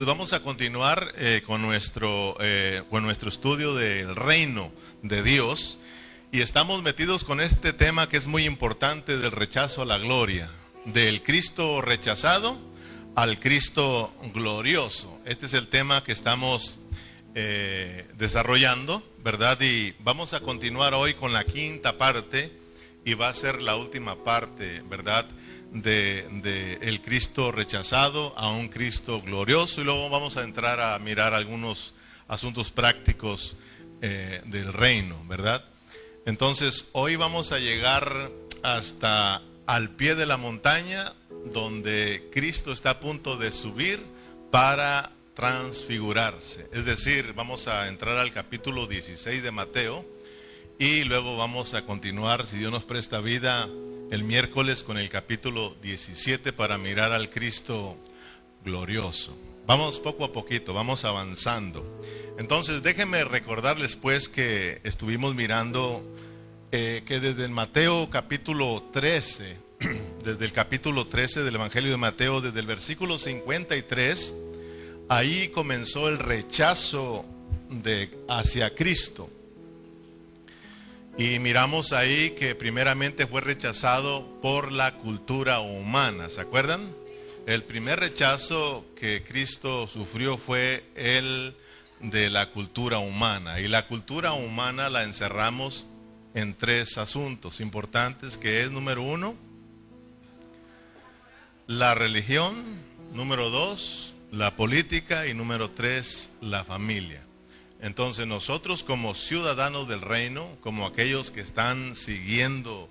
Vamos a continuar eh, con, nuestro, eh, con nuestro estudio del reino de Dios y estamos metidos con este tema que es muy importante del rechazo a la gloria, del Cristo rechazado al Cristo glorioso. Este es el tema que estamos eh, desarrollando, ¿verdad? Y vamos a continuar hoy con la quinta parte y va a ser la última parte, ¿verdad? De, el Cristo rechazado a un Cristo glorioso y luego vamos a entrar a mirar algunos asuntos prácticos eh, del reino, ¿verdad? Entonces, hoy vamos a llegar hasta al pie de la montaña donde Cristo está a punto de subir para transfigurarse. Es decir, vamos a entrar al capítulo 16 de Mateo y luego vamos a continuar, si Dios nos presta vida, el miércoles con el capítulo 17 para mirar al Cristo glorioso. Vamos poco a poquito, vamos avanzando. Entonces déjenme recordarles pues que estuvimos mirando eh, que desde el Mateo capítulo 13, desde el capítulo 13 del Evangelio de Mateo, desde el versículo 53, ahí comenzó el rechazo de, hacia Cristo. Y miramos ahí que primeramente fue rechazado por la cultura humana, ¿se acuerdan? El primer rechazo que Cristo sufrió fue el de la cultura humana. Y la cultura humana la encerramos en tres asuntos importantes, que es número uno, la religión, número dos, la política y número tres, la familia. Entonces nosotros como ciudadanos del reino, como aquellos que están siguiendo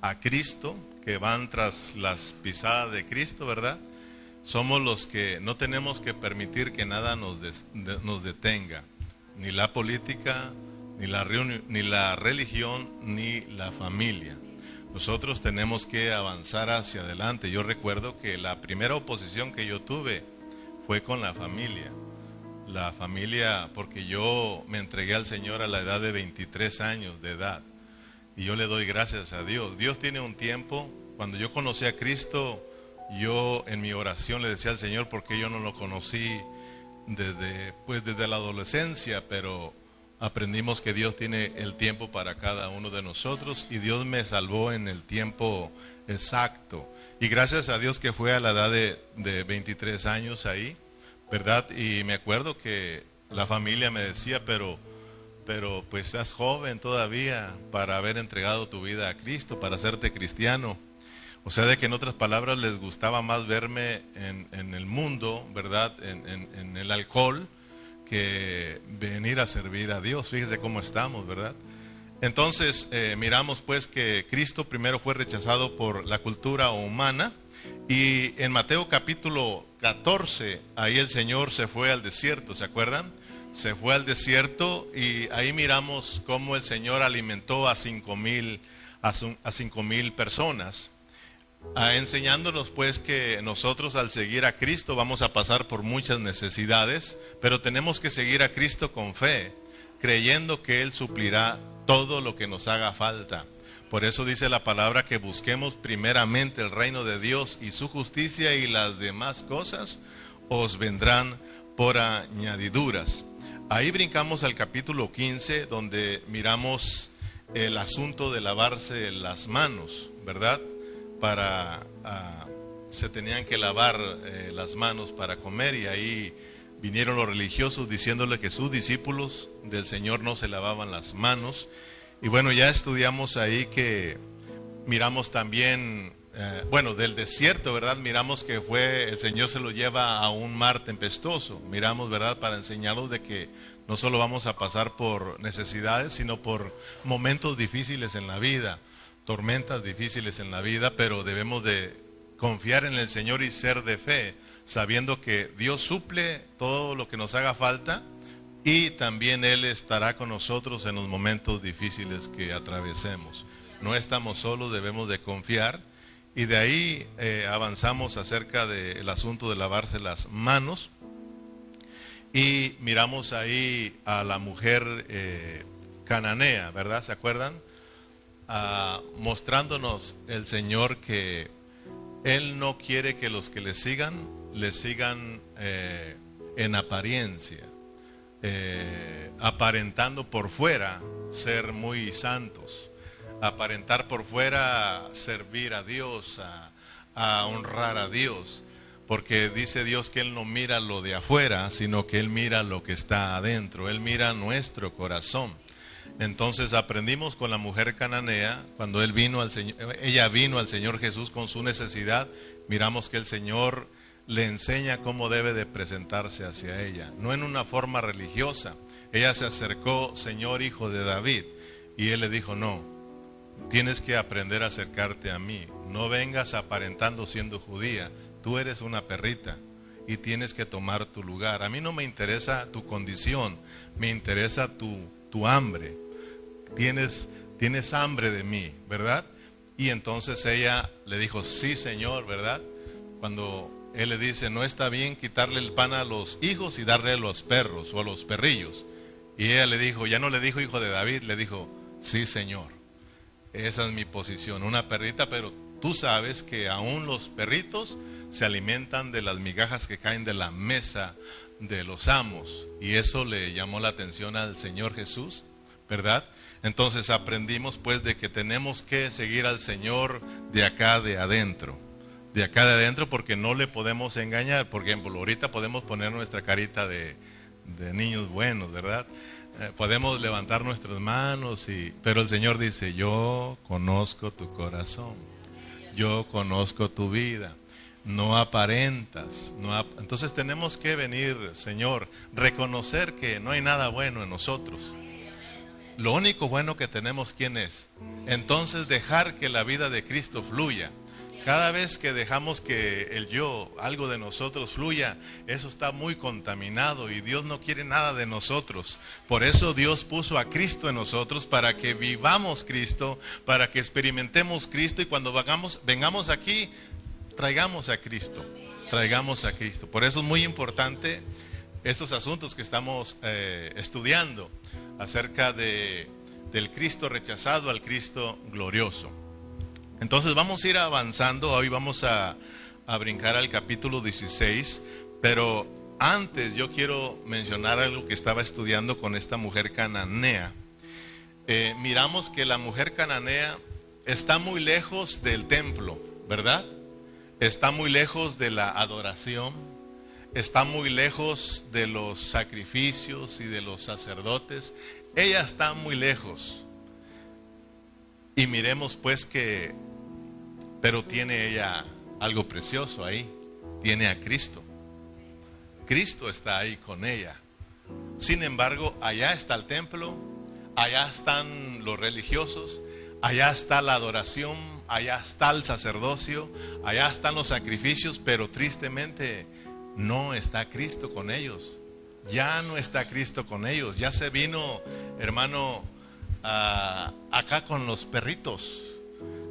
a Cristo, que van tras las pisadas de Cristo, ¿verdad? Somos los que no tenemos que permitir que nada nos, nos detenga, ni la política, ni la, ni la religión, ni la familia. Nosotros tenemos que avanzar hacia adelante. Yo recuerdo que la primera oposición que yo tuve fue con la familia la familia, porque yo me entregué al Señor a la edad de 23 años de edad. Y yo le doy gracias a Dios. Dios tiene un tiempo, cuando yo conocí a Cristo, yo en mi oración le decía al Señor, porque yo no lo conocí desde, pues desde la adolescencia, pero aprendimos que Dios tiene el tiempo para cada uno de nosotros y Dios me salvó en el tiempo exacto. Y gracias a Dios que fue a la edad de, de 23 años ahí ¿verdad? Y me acuerdo que la familia me decía, pero, pero pues estás joven todavía para haber entregado tu vida a Cristo, para hacerte cristiano. O sea, de que en otras palabras les gustaba más verme en, el mundo, ¿verdad? En, el alcohol, que venir a servir a Dios. Fíjese cómo estamos, ¿verdad? Entonces, eh, miramos pues que Cristo primero fue rechazado por la cultura humana y en Mateo capítulo 14, ahí el Señor se fue al desierto, ¿se acuerdan? Se fue al desierto y ahí miramos cómo el Señor alimentó a cinco mil, a cinco mil personas, ah, enseñándonos pues que nosotros al seguir a Cristo vamos a pasar por muchas necesidades, pero tenemos que seguir a Cristo con fe, creyendo que Él suplirá todo lo que nos haga falta. Por eso dice la palabra que busquemos primeramente el reino de Dios y su justicia y las demás cosas os vendrán por añadiduras. Ahí brincamos al capítulo 15 donde miramos el asunto de lavarse las manos, ¿verdad? Para ah, se tenían que lavar eh, las manos para comer y ahí vinieron los religiosos diciéndole que sus discípulos del Señor no se lavaban las manos y bueno, ya estudiamos ahí que miramos también, eh, bueno, del desierto, ¿verdad? Miramos que fue, el Señor se lo lleva a un mar tempestuoso. Miramos, ¿verdad? Para enseñarnos de que no solo vamos a pasar por necesidades, sino por momentos difíciles en la vida, tormentas difíciles en la vida, pero debemos de confiar en el Señor y ser de fe, sabiendo que Dios suple todo lo que nos haga falta y también Él estará con nosotros en los momentos difíciles que atravesemos. No estamos solos, debemos de confiar y de ahí eh, avanzamos acerca del asunto de lavarse las manos y miramos ahí a la mujer eh, cananea, ¿verdad? ¿Se acuerdan? Ah, mostrándonos el Señor que Él no quiere que los que le sigan, le sigan eh, en apariencia, eh, aparentando por fuera ser muy santos, aparentar por fuera servir a Dios, a honrar a Dios, porque dice Dios que Él no mira lo de afuera, sino que Él mira lo que está adentro, Él mira nuestro corazón. Entonces aprendimos con la mujer cananea, cuando él vino al Señor, ella vino al Señor Jesús con su necesidad, miramos que el Señor le enseña cómo debe de presentarse hacia ella, no en una forma religiosa. Ella se acercó, Señor Hijo de David, y él le dijo, no, tienes que aprender a acercarte a mí, no vengas aparentando siendo judía, Tú eres una perrita y tienes que tomar tu lugar. A mí no me interesa tu condición, me interesa tu, tu hambre. Tienes, tienes hambre de mí, ¿verdad? Y entonces ella le dijo, sí, Señor, ¿verdad? Cuando él le dice, no está bien quitarle el pan a los hijos y darle a los perros o a los perrillos. Y ella le dijo, ya no le dijo hijo de David, le dijo, sí, Señor. Esa es mi posición, una perrita, pero tú sabes que aún los perritos se alimentan de las migajas que caen de la mesa de los amos. Y eso le llamó la atención al Señor Jesús, ¿verdad? Entonces aprendimos pues de que tenemos que seguir al Señor de acá de adentro. De acá de adentro porque no le podemos engañar. Por ejemplo, ahorita podemos poner nuestra carita de, niños buenos, ¿verdad? Eh, podemos levantar nuestras manos, y, pero el Señor dice, yo conozco tu corazón, yo conozco tu vida no aparentas. No Entonces tenemos que venir, Señor, reconocer que no hay nada bueno en nosotros. Lo único bueno que tenemos, ¿quién es? Entonces dejar que la vida de Cristo fluya. Cada vez que dejamos que el yo, algo de nosotros fluya, eso está muy contaminado y Dios no quiere nada de nosotros. Por eso Dios puso a Cristo en nosotros para que vivamos Cristo, para que experimentemos Cristo y cuando vengamos, aquí traigamos a Cristo, traigamos a Cristo. Por eso es muy importante estos asuntos que estamos eh, estudiando acerca de, del Cristo rechazado al Cristo glorioso. Entonces vamos a ir avanzando, hoy vamos a, brincar al capítulo 16, pero antes yo quiero mencionar algo que estaba estudiando con esta mujer cananea. Eh, miramos que la mujer cananea está muy lejos del templo, ¿verdad? está muy lejos de la adoración, está muy lejos de los sacrificios y de los sacerdotes. Ella está muy lejos. Y miremos pues que, pero tiene ella algo precioso ahí, tiene a Cristo. Cristo está ahí con ella. Sin embargo, allá está el templo, allá están los religiosos, allá está la adoración, allá está el sacerdocio, allá están los sacrificios, pero tristemente no está Cristo con ellos. Ya no está Cristo con ellos. Ya se vino, hermano, acá con los perritos,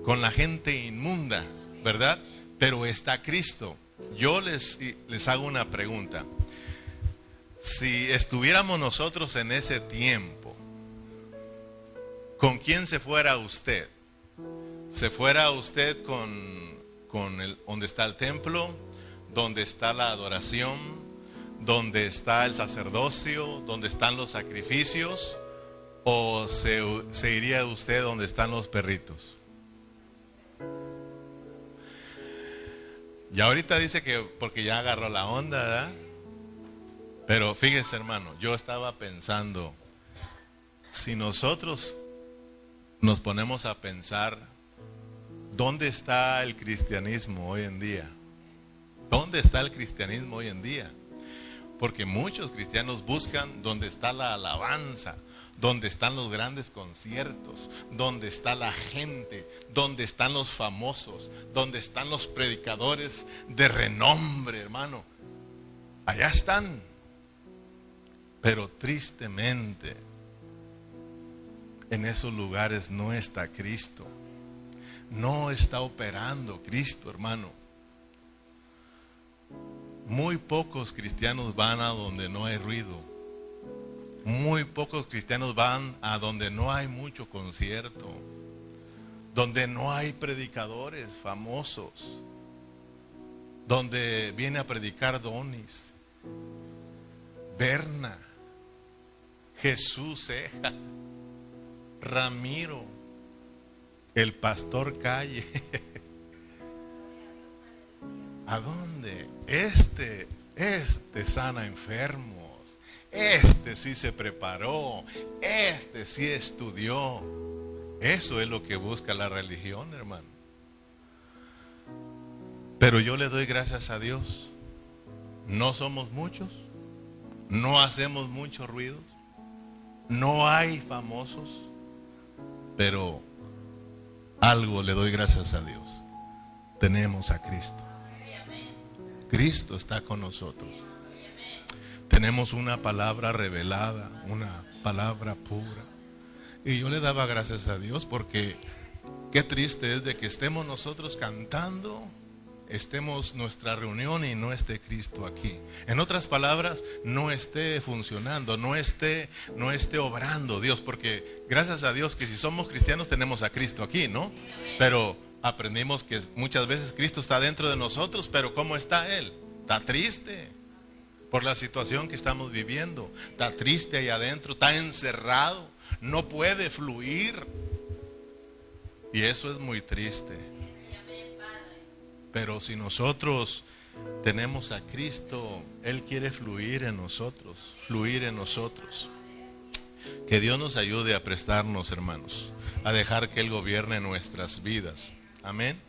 con la gente inmunda, ¿verdad? Pero está Cristo. Yo les, les hago una pregunta. Si estuviéramos nosotros en ese tiempo, ¿con quién se fuera usted? se fuera usted con, el, donde está el templo, donde está la adoración, donde está el sacerdocio, donde están los sacrificios, o se, se iría usted donde están los perritos. Y ahorita dice que porque ya agarró la onda, ¿verdad? Pero fíjese hermano, yo estaba pensando, si nosotros nos ponemos a pensar ¿Dónde está el cristianismo hoy en día? ¿Dónde está el cristianismo hoy en día? Porque muchos cristianos buscan dónde está la alabanza, dónde están los grandes conciertos, dónde está la gente, dónde están los famosos, dónde están los predicadores de renombre, hermano. Allá están. Pero tristemente, en esos lugares no está Cristo no está operando Cristo, hermano. Muy pocos cristianos van a donde no hay ruido. Muy pocos cristianos van a donde no hay mucho concierto. Donde no hay predicadores famosos. Donde viene a predicar Donis. Berna, Jesús Eja, Ramiro, el pastor Calle. ¿A dónde? Este, este sana enfermos. Este sí se preparó. Este sí estudió. Eso es lo que busca la religión, hermano. Pero yo le doy gracias a Dios. No somos muchos. No hacemos muchos ruidos. No hay famosos. Pero algo le doy gracias a Dios. Tenemos a Cristo. Cristo está con nosotros. Tenemos una palabra revelada, una palabra pura. Y yo le daba gracias a Dios porque qué triste es de que estemos nosotros cantando, estemos nuestra reunión y no esté Cristo aquí. En otras palabras, no esté funcionando, no esté, no esté obrando Dios, porque gracias a Dios que si somos cristianos tenemos a Cristo aquí, ¿no? Pero aprendimos que muchas veces Cristo está dentro de nosotros, pero ¿cómo está Él? Está triste por la situación que estamos viviendo. Está triste ahí adentro, está encerrado, no puede fluir. Y eso es muy triste. Pero si nosotros tenemos a Cristo, Él quiere fluir en nosotros, fluir en nosotros. Que Dios nos ayude a prestarnos, hermanos, a dejar que Él gobierne nuestras vidas. Amén.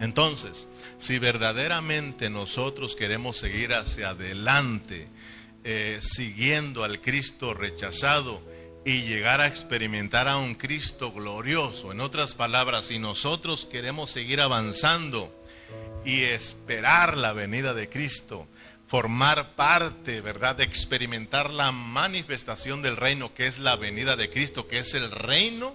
Entonces, si verdaderamente nosotros queremos seguir hacia adelante, eh, siguiendo al Cristo rechazado y llegar a experimentar a un Cristo glorioso, en otras palabras, si nosotros queremos seguir avanzando y esperar la venida de Cristo, formar parte, ¿verdad?, de experimentar la manifestación del reino, que es la venida de Cristo, que es el reino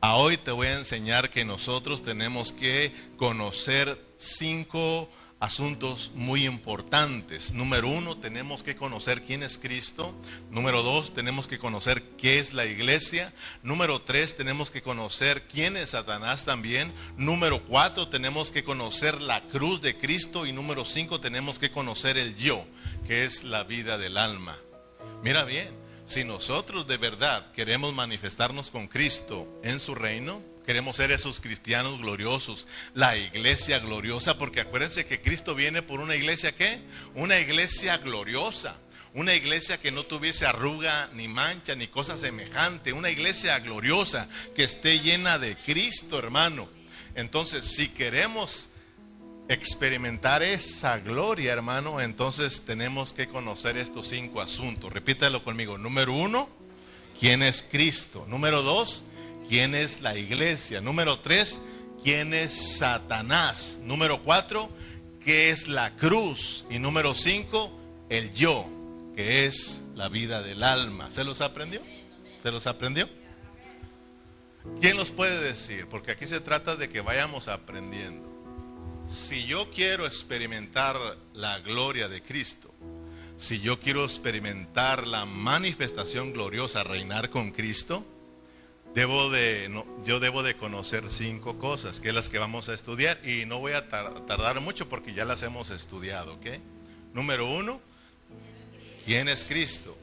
a hoy te voy a enseñar que nosotros tenemos que conocer cinco asuntos muy importantes. Número uno, tenemos que conocer quién es Cristo. Número dos, tenemos que conocer qué es la iglesia. Número tres, tenemos que conocer quién es Satanás también. Número cuatro, tenemos que conocer la cruz de Cristo. Y número cinco, tenemos que conocer el yo, que es la vida del alma. Mira bien, si nosotros de verdad queremos manifestarnos con Cristo en su reino, queremos ser esos cristianos gloriosos, la iglesia gloriosa, porque acuérdense que Cristo viene por una iglesia ¿qué? Una iglesia gloriosa, una iglesia que no tuviese arruga ni mancha ni cosa semejante, una iglesia gloriosa que esté llena de Cristo, hermano. Entonces, si queremos experimentar esa gloria, hermano, entonces tenemos que conocer estos cinco asuntos. Repítalo conmigo. Número uno, ¿quién es Cristo? Número dos, ¿quién es la iglesia? Número tres, ¿quién es Satanás? Número cuatro, ¿qué es la cruz? Y número cinco, el yo, que es la vida del alma. ¿Se los aprendió? ¿Se los aprendió? ¿Quién los puede decir? Porque aquí se trata de que vayamos aprendiendo si yo quiero experimentar la gloria de Cristo, si yo quiero experimentar la manifestación gloriosa, reinar con Cristo, debo de, yo debo de conocer cinco cosas, que es las que vamos a estudiar, y no voy a tardar mucho porque ya las hemos estudiado. Número uno, ¿quién es Cristo?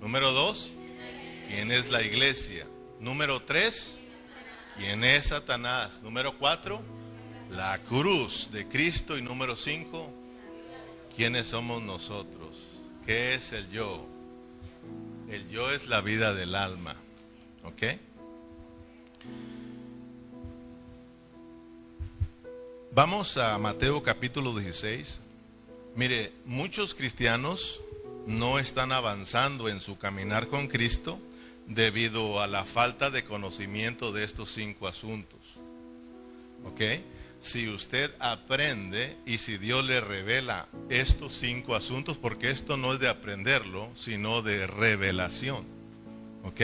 Número dos, ¿quién es la iglesia? Número tres, ¿quién es Satanás? Número cuatro, la cruz de Cristo y número cinco, ¿quiénes somos nosotros? ¿Qué es el yo? El yo es la vida del alma. ¿Ok? Vamos a Mateo capítulo 16. Mire, muchos cristianos no están avanzando en su caminar con Cristo debido a la falta de conocimiento de estos cinco asuntos. ¿Ok? Si usted aprende y si Dios le revela estos cinco asuntos, porque esto no es de aprenderlo, sino de revelación. ¿Ok?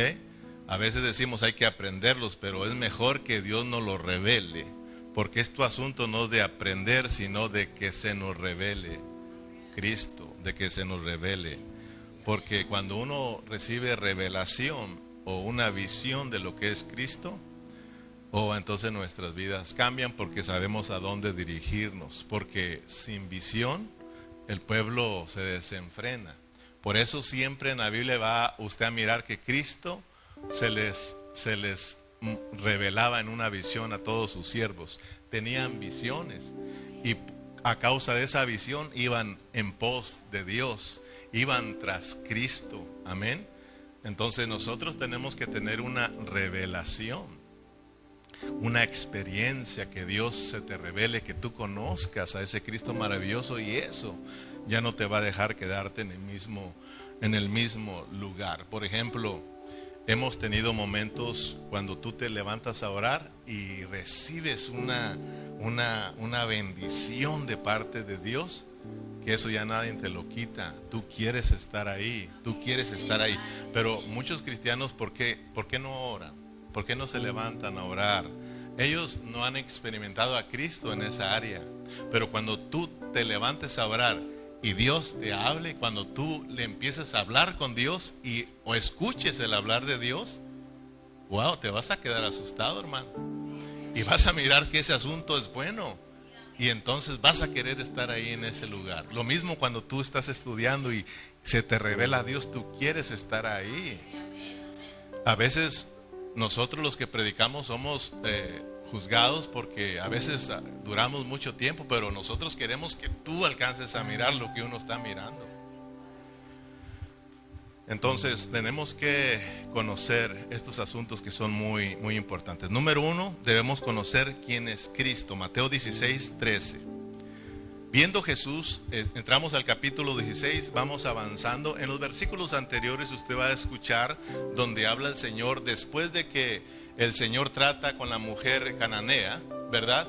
A veces decimos hay que aprenderlos, pero es mejor que Dios nos lo revele, porque este asunto no es de aprender, sino de que se nos revele Cristo, de que se nos revele. Porque cuando uno recibe revelación o una visión de lo que es Cristo, oh, entonces nuestras vidas cambian porque sabemos a dónde dirigirnos, porque sin visión el pueblo se desenfrena, Por eso siempre en la Biblia va usted a mirar que Cristo se les, se les revelaba en una visión a todos sus siervos. Tenían visiones y a causa de esa visión iban en pos de Dios, iban tras Cristo. Amén. Entonces nosotros tenemos que tener una revelación, una experiencia que Dios se te revele, que tú conozcas a ese Cristo maravilloso y eso ya no te va a dejar quedarte en el mismo, en el mismo lugar. Por ejemplo, hemos tenido momentos cuando tú te levantas a orar y recibes una, una, una bendición de parte de Dios que eso ya nadie te lo quita. Tú quieres estar ahí, tú quieres estar ahí. Pero muchos cristianos, ¿por qué, ¿por qué no oran? ¿Por qué no se levantan a orar? Ellos no han experimentado a Cristo en esa área. Pero cuando tú te levantes a orar y Dios te hable, cuando tú le empieces a hablar con Dios y o escuches el hablar de Dios, wow, te vas a quedar asustado, hermano. Y vas a mirar que ese asunto es bueno y entonces vas a querer estar ahí en ese lugar. Lo mismo cuando tú estás estudiando y se te revela a Dios, tú quieres estar ahí. A veces nosotros los que predicamos somos eh, juzgados porque a veces ah, duramos mucho tiempo, pero nosotros queremos que tú alcances a mirar lo que uno está mirando. Entonces tenemos que conocer estos asuntos que son muy, muy importantes. Número uno, debemos conocer quién es Cristo. Mateo 16, 13. Viendo Jesús, eh, entramos al capítulo 16, vamos avanzando. En los versículos anteriores usted va a escuchar donde habla el Señor después de que el Señor trata con la mujer cananea, ¿verdad?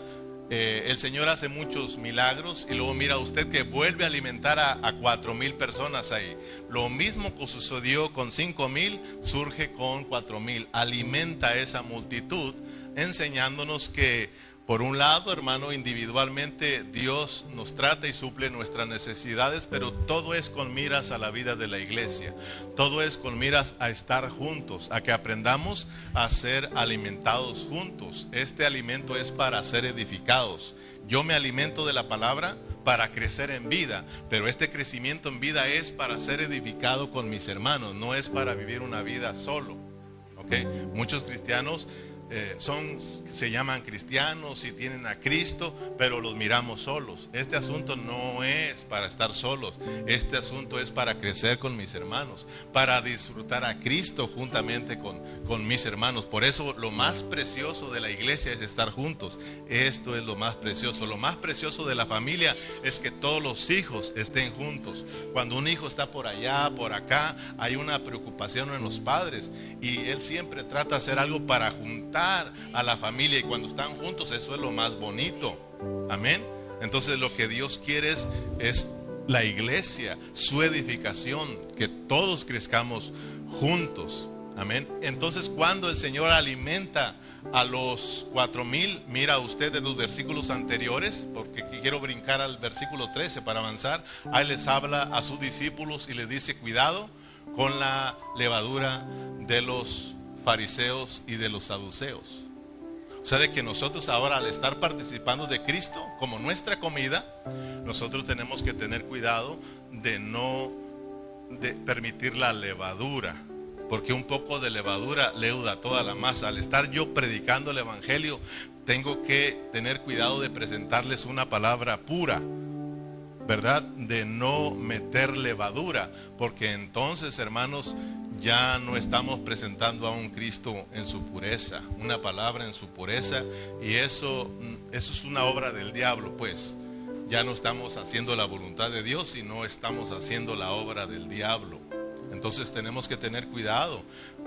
Eh, el Señor hace muchos milagros y luego mira usted que vuelve a alimentar a, cuatro mil personas ahí. Lo mismo que sucedió con cinco mil, surge con cuatro mil. Alimenta esa multitud enseñándonos que por un lado, hermano, individualmente Dios nos trata y suple nuestras necesidades, pero todo es con miras a la vida de la iglesia. Todo es con miras a estar juntos, a que aprendamos a ser alimentados juntos. Este alimento es para ser edificados. Yo me alimento de la palabra para crecer en vida, pero este crecimiento en vida es para ser edificado con mis hermanos, no es para vivir una vida solo. Muchos cristianos eh, son, se llaman cristianos y tienen a Cristo, pero los miramos solos. Este asunto no es para estar solos, este asunto es para crecer con mis hermanos, para disfrutar a Cristo juntamente con, con mis hermanos. Por eso lo más precioso de la iglesia es estar juntos. Esto es lo más precioso. Lo más precioso de la familia es que todos los hijos estén juntos. Cuando un hijo está por allá, por acá, hay una preocupación en los padres y él siempre trata de hacer algo para juntar a la familia y cuando están juntos eso es lo más bonito. Amén. Entonces lo que Dios quiere es, la iglesia, su edificación, que todos crezcamos juntos. Amén. Entonces cuando el Señor alimenta a los cuatro mil, mira usted en los versículos anteriores, porque quiero brincar al versículo 13 para avanzar, ahí les habla a sus discípulos y les dice, cuidado con la levadura de los fariseos y de los saduceos. O sea, de que nosotros ahora al estar participando de Cristo como nuestra comida, nosotros tenemos que tener cuidado de no de permitir la levadura, porque un poco de levadura leuda toda la masa. Al estar yo predicando el Evangelio, tengo que tener cuidado de presentarles una palabra pura, ¿verdad? De no meter levadura, porque entonces, hermanos, ya no estamos presentando a un Cristo en su pureza, una palabra en su pureza, y eso, eso es una obra del diablo, pues. Ya no estamos haciendo la voluntad de Dios, sino estamos haciendo la obra del diablo. Entonces tenemos que tener cuidado.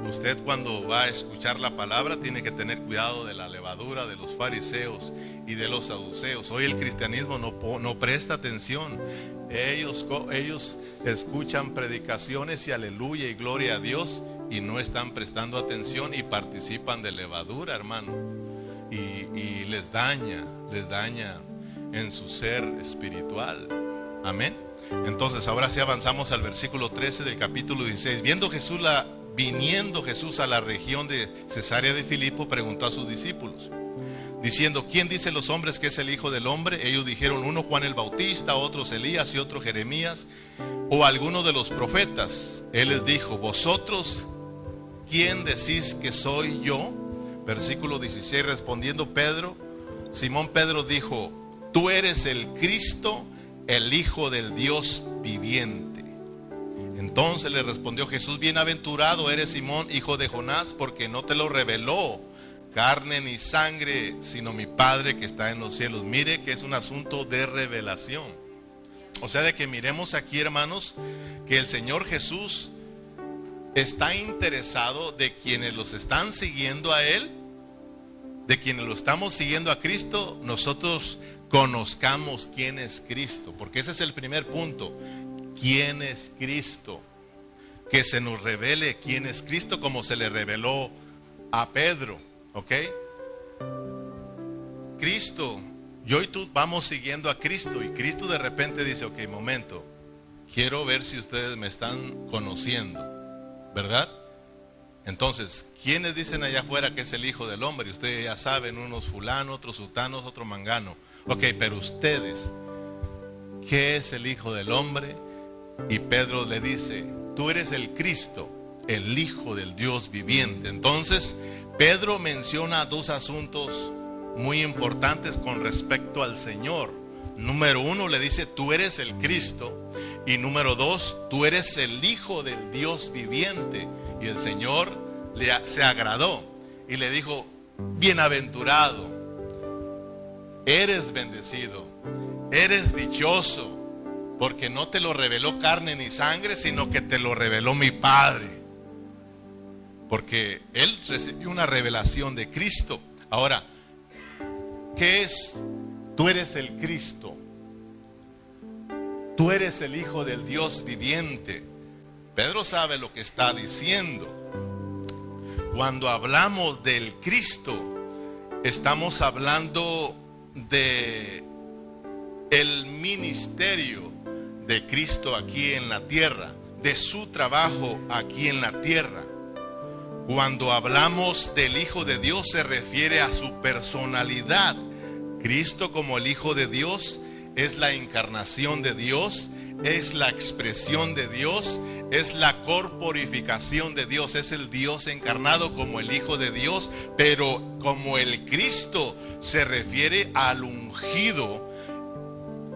Usted cuando va a escuchar la palabra tiene que tener cuidado de la levadura de los fariseos y de los saduceos. Hoy el cristianismo no, no presta atención. Ellos, ellos escuchan predicaciones y aleluya y gloria a Dios y no están prestando atención y participan de levadura, hermano. Y, y les daña, les daña en su ser espiritual. Amén. Entonces, ahora sí avanzamos al versículo 13 del capítulo 16. Viendo Jesús la, viniendo Jesús a la región de Cesarea de Filipo, preguntó a sus discípulos, diciendo, ¿quién dice los hombres que es el Hijo del Hombre? Ellos dijeron, uno Juan el Bautista, otros Elías y otro Jeremías, o alguno de los profetas. Él les dijo, vosotros, ¿quién decís que soy yo? Versículo 16, respondiendo Pedro, Simón Pedro dijo, tú eres el Cristo, el Hijo del Dios viviente. Entonces le respondió Jesús, bienaventurado eres Simón, hijo de Jonás, porque no te lo reveló carne ni sangre, sino mi Padre que está en los cielos. Mire que es un asunto de revelación. O sea, de que miremos aquí, hermanos, que el Señor Jesús está interesado de quienes los están siguiendo a Él, de quienes lo estamos siguiendo a Cristo, nosotros conozcamos quién es Cristo, porque ese es el primer punto, quién es Cristo, que se nos revele quién es Cristo como se le reveló a Pedro, ¿ok? Cristo, yo y tú vamos siguiendo a Cristo y Cristo de repente dice, ok, momento, quiero ver si ustedes me están conociendo, ¿verdad? Entonces, ¿quiénes dicen allá afuera que es el Hijo del Hombre? Y ustedes ya saben, unos fulanos, otros sutanos, otro mangano. Ok, pero ustedes, ¿qué es el Hijo del Hombre? Y Pedro le dice, tú eres el Cristo, el Hijo del Dios viviente. Entonces, Pedro menciona dos asuntos muy importantes con respecto al Señor. Número uno le dice, tú eres el Cristo. Y número dos, tú eres el Hijo del Dios viviente. Y el Señor le, se agradó y le dijo, bienaventurado, eres bendecido, eres dichoso, porque no te lo reveló carne ni sangre, sino que te lo reveló mi Padre. Porque Él recibió una revelación de Cristo. Ahora, ¿qué es? Tú eres el Cristo. Tú eres el Hijo del Dios viviente. Pedro sabe lo que está diciendo. Cuando hablamos del Cristo, estamos hablando de el ministerio de Cristo aquí en la tierra, de su trabajo aquí en la tierra. Cuando hablamos del Hijo de Dios se refiere a su personalidad. Cristo como el Hijo de Dios es la encarnación de Dios, es la expresión de Dios, es la corporificación de Dios, es el Dios encarnado como el Hijo de Dios, pero como el Cristo se refiere al ungido.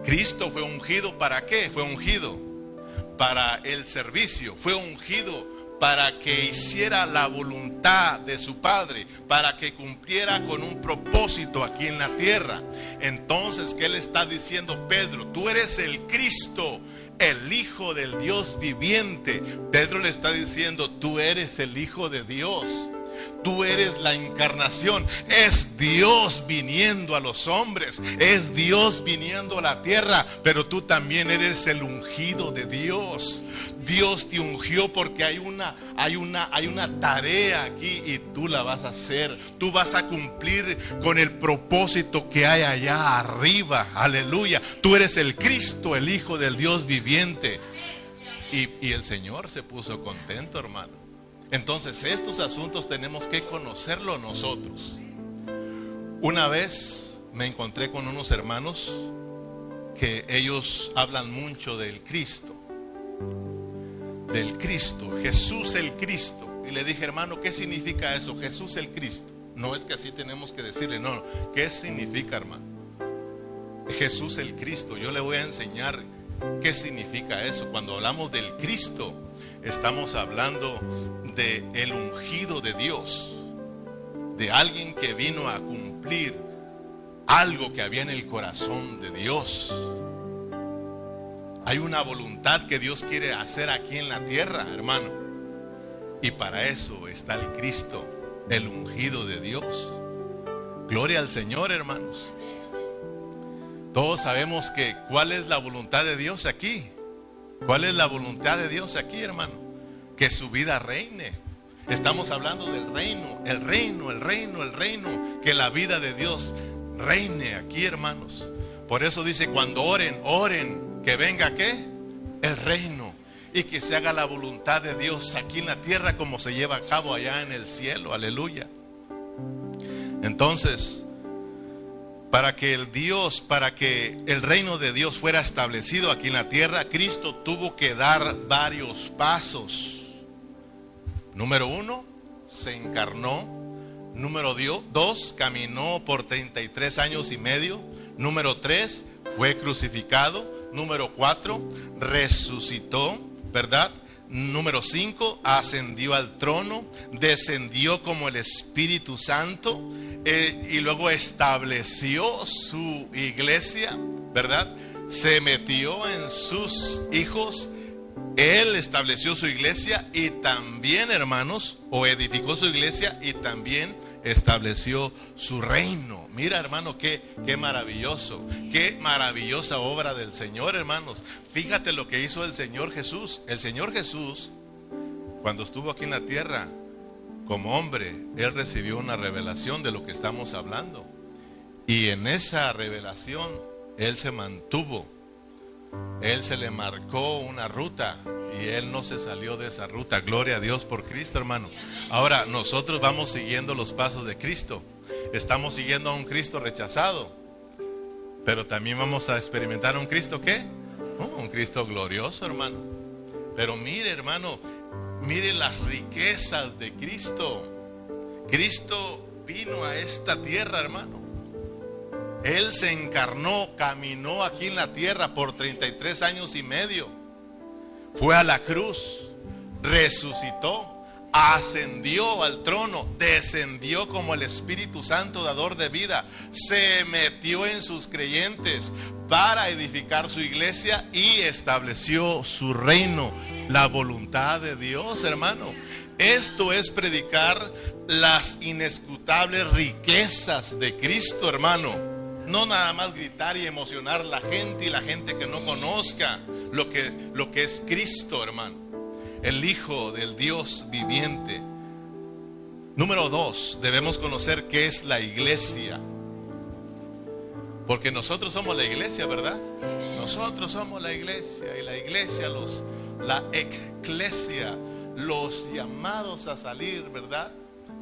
Cristo fue ungido para qué? Fue ungido para el servicio, fue ungido para que hiciera la voluntad de su Padre, para que cumpliera con un propósito aquí en la tierra. Entonces, ¿qué le está diciendo Pedro? Tú eres el Cristo el Hijo del Dios viviente. Pedro le está diciendo, tú eres el Hijo de Dios. Tú eres la encarnación. Es Dios viniendo a los hombres. Es Dios viniendo a la tierra. Pero tú también eres el ungido de Dios. Dios te ungió porque hay una, hay una, hay una tarea aquí y tú la vas a hacer. Tú vas a cumplir con el propósito que hay allá arriba. Aleluya. Tú eres el Cristo, el Hijo del Dios viviente. Y, y el Señor se puso contento, hermano. Entonces estos asuntos tenemos que conocerlo nosotros. Una vez me encontré con unos hermanos que ellos hablan mucho del Cristo, del Cristo, Jesús el Cristo. Y le dije, hermano, ¿qué significa eso? Jesús el Cristo. No es que así tenemos que decirle, no, ¿qué significa, hermano? Jesús el Cristo. Yo le voy a enseñar qué significa eso. Cuando hablamos del Cristo, estamos hablando de el ungido de Dios, de alguien que vino a cumplir algo que había en el corazón de Dios. Hay una voluntad que Dios quiere hacer aquí en la tierra, hermano. Y para eso está el Cristo, el ungido de Dios. Gloria al Señor, hermanos. Todos sabemos que cuál es la voluntad de Dios aquí. ¿Cuál es la voluntad de Dios aquí, hermano? Que su vida reine. Estamos hablando del reino, el reino, el reino, el reino, que la vida de Dios reine aquí, hermanos. Por eso dice, cuando oren, oren, que venga qué? El reino y que se haga la voluntad de Dios aquí en la tierra como se lleva a cabo allá en el cielo. Aleluya. Entonces, para que el Dios, para que el reino de Dios fuera establecido aquí en la tierra, Cristo tuvo que dar varios pasos. Número uno, se encarnó. Número dos, caminó por 33 años y medio. Número tres, fue crucificado. Número cuatro, resucitó, ¿verdad? Número 5, ascendió al trono, descendió como el Espíritu Santo eh, y luego estableció su iglesia, ¿verdad? Se metió en sus hijos, él estableció su iglesia y también, hermanos, o edificó su iglesia y también estableció su reino. Mira, hermano, qué, qué maravilloso, qué maravillosa obra del Señor, hermanos. Fíjate lo que hizo el Señor Jesús. El Señor Jesús, cuando estuvo aquí en la tierra, como hombre, Él recibió una revelación de lo que estamos hablando. Y en esa revelación, Él se mantuvo. Él se le marcó una ruta y él no se salió de esa ruta. Gloria a Dios por Cristo, hermano. Ahora, nosotros vamos siguiendo los pasos de Cristo. Estamos siguiendo a un Cristo rechazado. Pero también vamos a experimentar un Cristo ¿qué? Oh, un Cristo glorioso, hermano. Pero mire, hermano, mire las riquezas de Cristo. Cristo vino a esta tierra, hermano. Él se encarnó, caminó aquí en la tierra por 33 años y medio fue a la cruz, resucitó, ascendió al trono, descendió como el Espíritu Santo dador de vida, se metió en sus creyentes para edificar su iglesia y estableció su reino, la voluntad de Dios, hermano. Esto es predicar las inescrutables riquezas de Cristo, hermano. No nada más gritar y emocionar a la gente y la gente que no conozca lo que, lo que es Cristo, hermano. El Hijo del Dios viviente. Número dos, debemos conocer qué es la iglesia. Porque nosotros somos la iglesia, ¿verdad? Nosotros somos la iglesia y la iglesia, los, la eclesia, los llamados a salir, ¿verdad?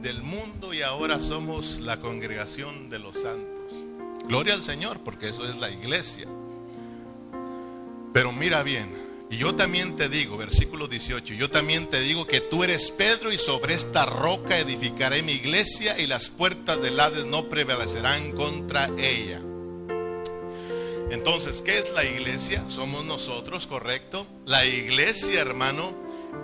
Del mundo y ahora somos la congregación de los santos. Gloria al Señor, porque eso es la iglesia. Pero mira bien, y yo también te digo, versículo 18, yo también te digo que tú eres Pedro y sobre esta roca edificaré mi iglesia y las puertas del Hades no prevalecerán contra ella. Entonces, ¿qué es la iglesia? Somos nosotros, ¿correcto? La iglesia, hermano,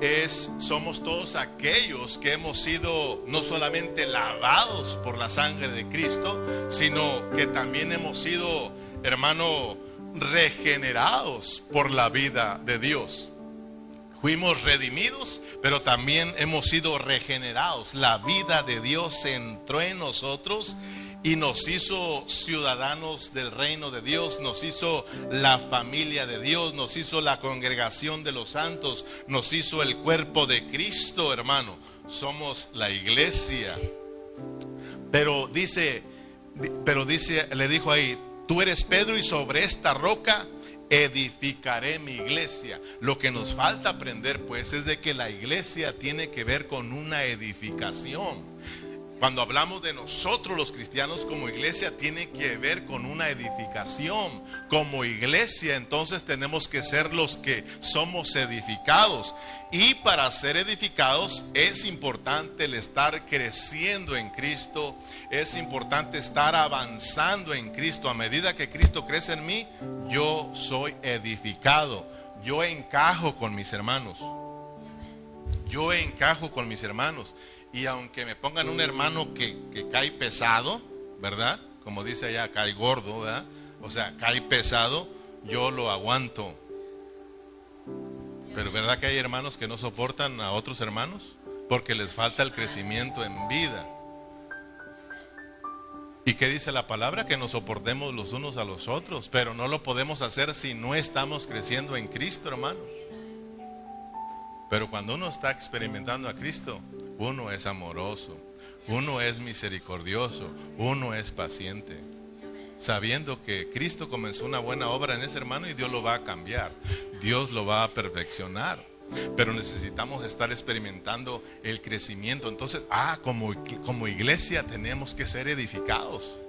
es somos todos aquellos que hemos sido no solamente lavados por la sangre de Cristo, sino que también hemos sido, hermano, regenerados por la vida de Dios. Fuimos redimidos, pero también hemos sido regenerados. La vida de Dios entró en nosotros y nos hizo ciudadanos del reino de Dios, nos hizo la familia de Dios, nos hizo la congregación de los santos, nos hizo el cuerpo de Cristo, hermano. Somos la iglesia. Pero dice, pero dice, le dijo ahí, tú eres Pedro y sobre esta roca edificaré mi iglesia. Lo que nos falta aprender pues es de que la iglesia tiene que ver con una edificación. Cuando hablamos de nosotros los cristianos como iglesia, tiene que ver con una edificación. Como iglesia, entonces tenemos que ser los que somos edificados. Y para ser edificados es importante el estar creciendo en Cristo. Es importante estar avanzando en Cristo. A medida que Cristo crece en mí, yo soy edificado. Yo encajo con mis hermanos. Yo encajo con mis hermanos. Y aunque me pongan un hermano que, cae pesado, ¿verdad? Como dice allá, cae gordo, ¿verdad? O sea, cae pesado, yo lo aguanto. Pero ¿verdad que hay hermanos que no soportan a otros hermanos? Porque les falta el crecimiento en vida. ¿Y qué dice la palabra? Que nos soportemos los unos a los otros, pero no lo podemos hacer si no estamos creciendo en Cristo, hermano. Pero cuando uno está experimentando a Cristo, uno es amoroso, uno es misericordioso, uno es paciente. Sabiendo que Cristo comenzó una buena obra en ese hermano y Dios lo va a cambiar, Dios lo va a perfeccionar. Pero necesitamos estar experimentando el crecimiento. Entonces, ah, como, como iglesia tenemos que ser edificados.